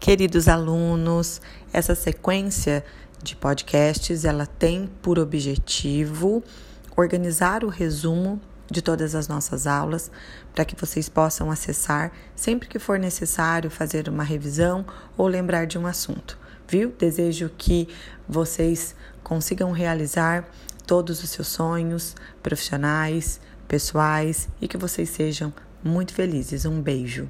Queridos alunos, essa sequência de podcasts, ela tem por objetivo organizar o resumo de todas as nossas aulas para que vocês possam acessar sempre que for necessário fazer uma revisão ou lembrar de um assunto, viu? Desejo que vocês consigam realizar todos os seus sonhos profissionais, pessoais e que vocês sejam muito felizes. Um beijo.